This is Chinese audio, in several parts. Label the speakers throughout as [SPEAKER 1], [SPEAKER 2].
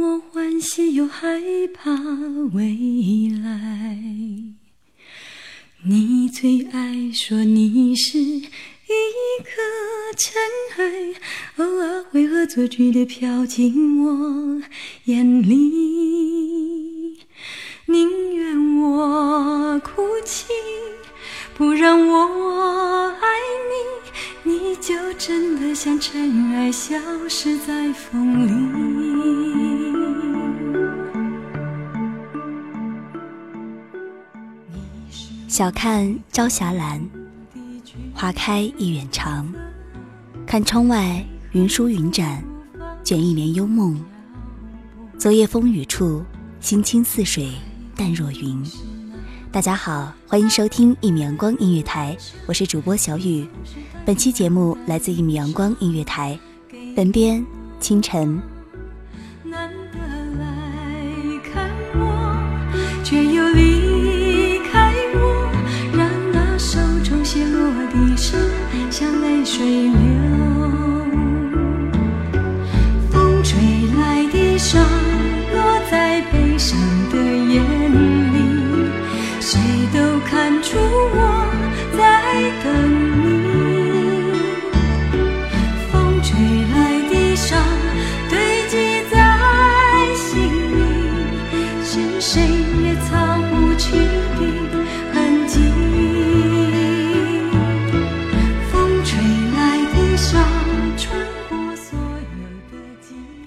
[SPEAKER 1] 我欢喜又害怕未来。你最爱说你是一颗尘埃，偶尔会恶作剧的飘进我眼里，宁愿我哭泣。不让我爱你，你就真的像尘埃，消失在风里。
[SPEAKER 2] 晓看朝霞蓝，花开一远长。看窗外云舒云展，卷一帘幽梦。昨夜风雨处，心清似水，淡若云。大家好，欢迎收听一米阳光音乐台，我是主播小雨。本期节目来自一米阳光音乐台，本编清晨。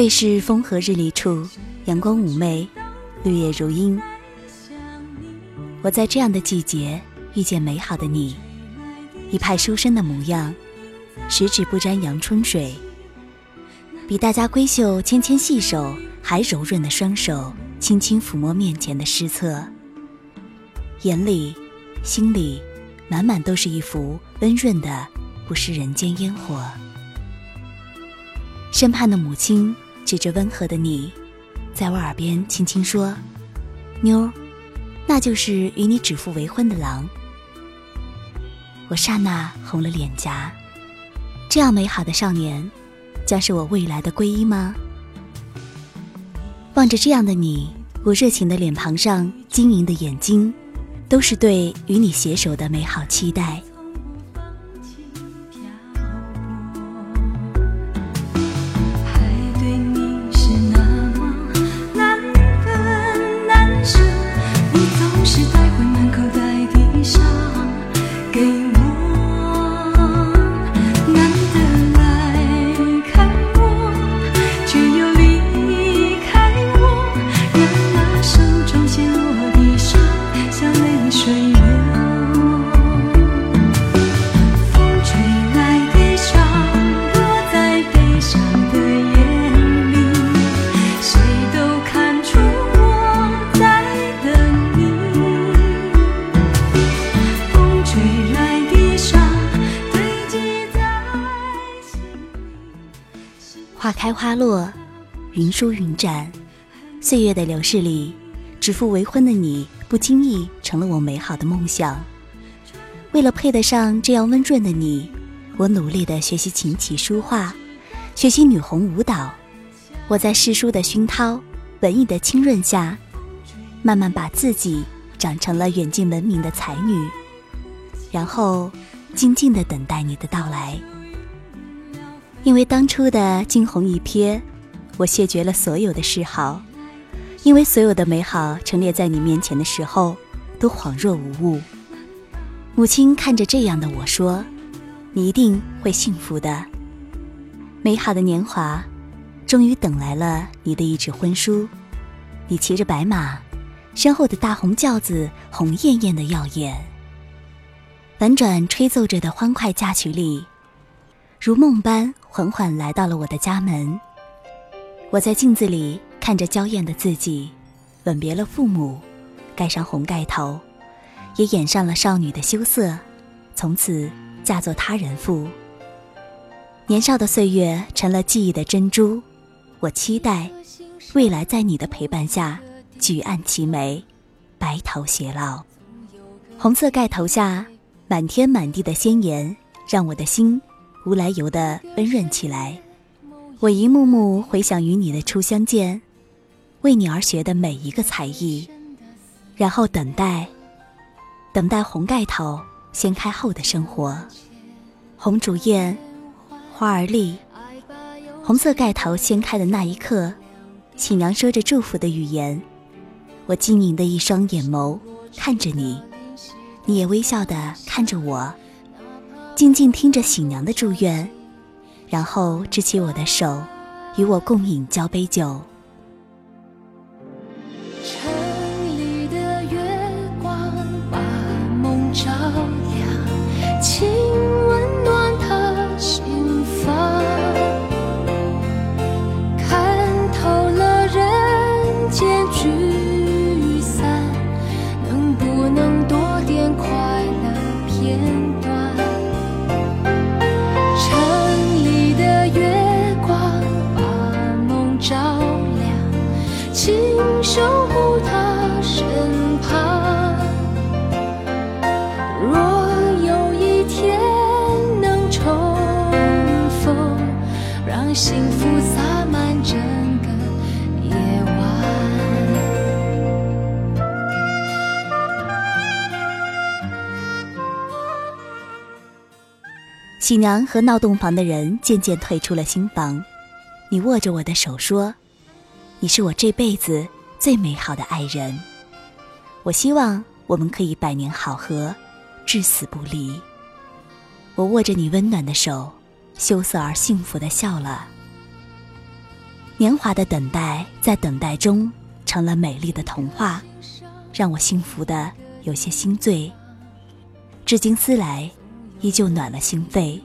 [SPEAKER 2] 最是风和日丽处，阳光妩媚，绿叶如茵。我在这样的季节遇见美好的你，一派书生的模样，十指不沾阳春水，比大家闺秀纤纤细手还柔润的双手，轻轻抚摸面前的诗册，眼里、心里满满都是一幅温润的，不食人间烟火。身畔的母亲指着温和的你，在我耳边轻轻说：“妞，那就是与你指腹为婚的狼。”我刹那红了脸颊，这样美好的少年，将是我未来的皈依吗？望着这样的你，我热情的脸庞上晶莹的眼睛，都是对与你携手的美好期待。花落，云舒云展，岁月的流逝里，指腹为婚的你，不经意成了我美好的梦想。为了配得上这样温润的你，我努力的学习琴棋书画，学习女红舞蹈。我在诗书的熏陶、文艺的浸润下，慢慢把自己长成了远近闻名的才女，然后静静的等待你的到来。因为当初的惊鸿一瞥，我谢绝了所有的嗜好。因为所有的美好陈列在你面前的时候，都恍若无物。母亲看着这样的我说：“你一定会幸福的。”美好的年华，终于等来了你的一纸婚书。你骑着白马，身后的大红轿子红艳艳的耀眼。婉转吹奏着的欢快嫁娶礼，如梦般缓缓来到了我的家门。我在镜子里。看着娇艳的自己，吻别了父母，盖上红盖头，也掩上了少女的羞涩，从此嫁作他人妇。年少的岁月成了记忆的珍珠，我期待未来在你的陪伴下举案齐眉，白头偕老。红色盖头下满天满地的鲜艳，让我的心无来由的温润起来。我一幕幕回想与你的初相见。为你而学的每一个才艺，然后等待，等待红盖头掀开后的生活。红烛艳，花儿丽，红色盖头掀开的那一刻，新娘说着祝福的语言。我晶莹的一双眼眸看着你，你也微笑的看着我，静静听着喜娘的祝愿，然后支起我的手，与我共饮交杯酒。幸福洒满整个夜晚喜娘和闹洞房的人渐渐退出了新房，你握着我的手说：“你是我这辈子最美好的爱人。”我希望我们可以百年好合，至死不离。我握着你温暖的手，羞涩而幸福的笑了。年华的等待，在等待中成了美丽的童话，让我幸福的有些心醉。至今思来。依旧暖了心扉。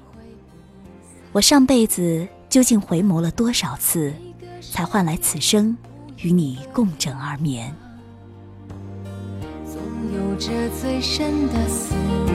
[SPEAKER 2] 我上辈子究竟回眸了多少次，才换来此生与你共枕而眠？
[SPEAKER 3] 总有着最深的思量，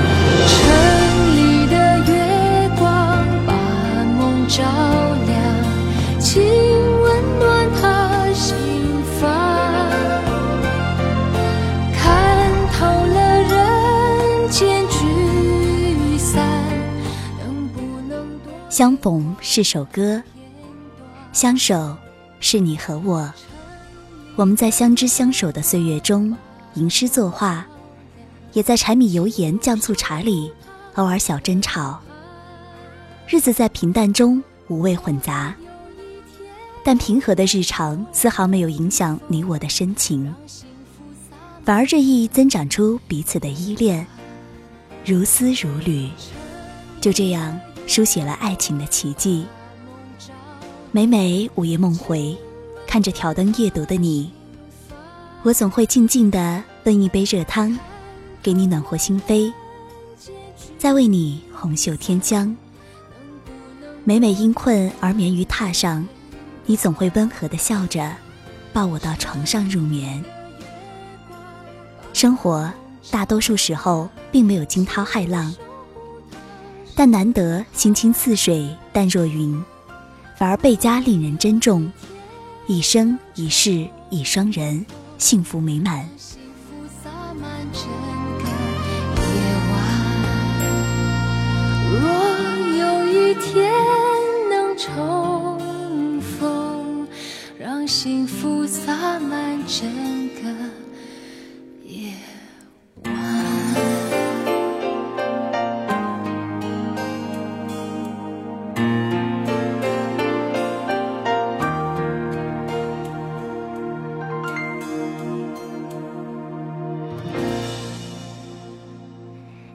[SPEAKER 2] 相逢是首歌，相守是你和我。我们在相知相守的岁月中吟诗作画，也在柴米油盐酱醋茶里偶尔小争吵。日子在平淡中五味混杂，但平和的日常丝毫没有影响你我的深情，反而日益增长出彼此的依恋，如丝如缕。就这样。书写了爱情的奇迹。每每午夜梦回，看着挑灯夜读的你，我总会静静地温一杯热汤，给你暖和心扉。再为你红袖添香。每每因困而眠于榻上，你总会温和的笑着，抱我到床上入眠。生活大多数时候并没有惊涛骇浪，但难得心清似水，淡若云，反而倍加令人珍重。一生一世一双人，幸福美满。
[SPEAKER 3] 若有一天能重逢，让幸福洒满整个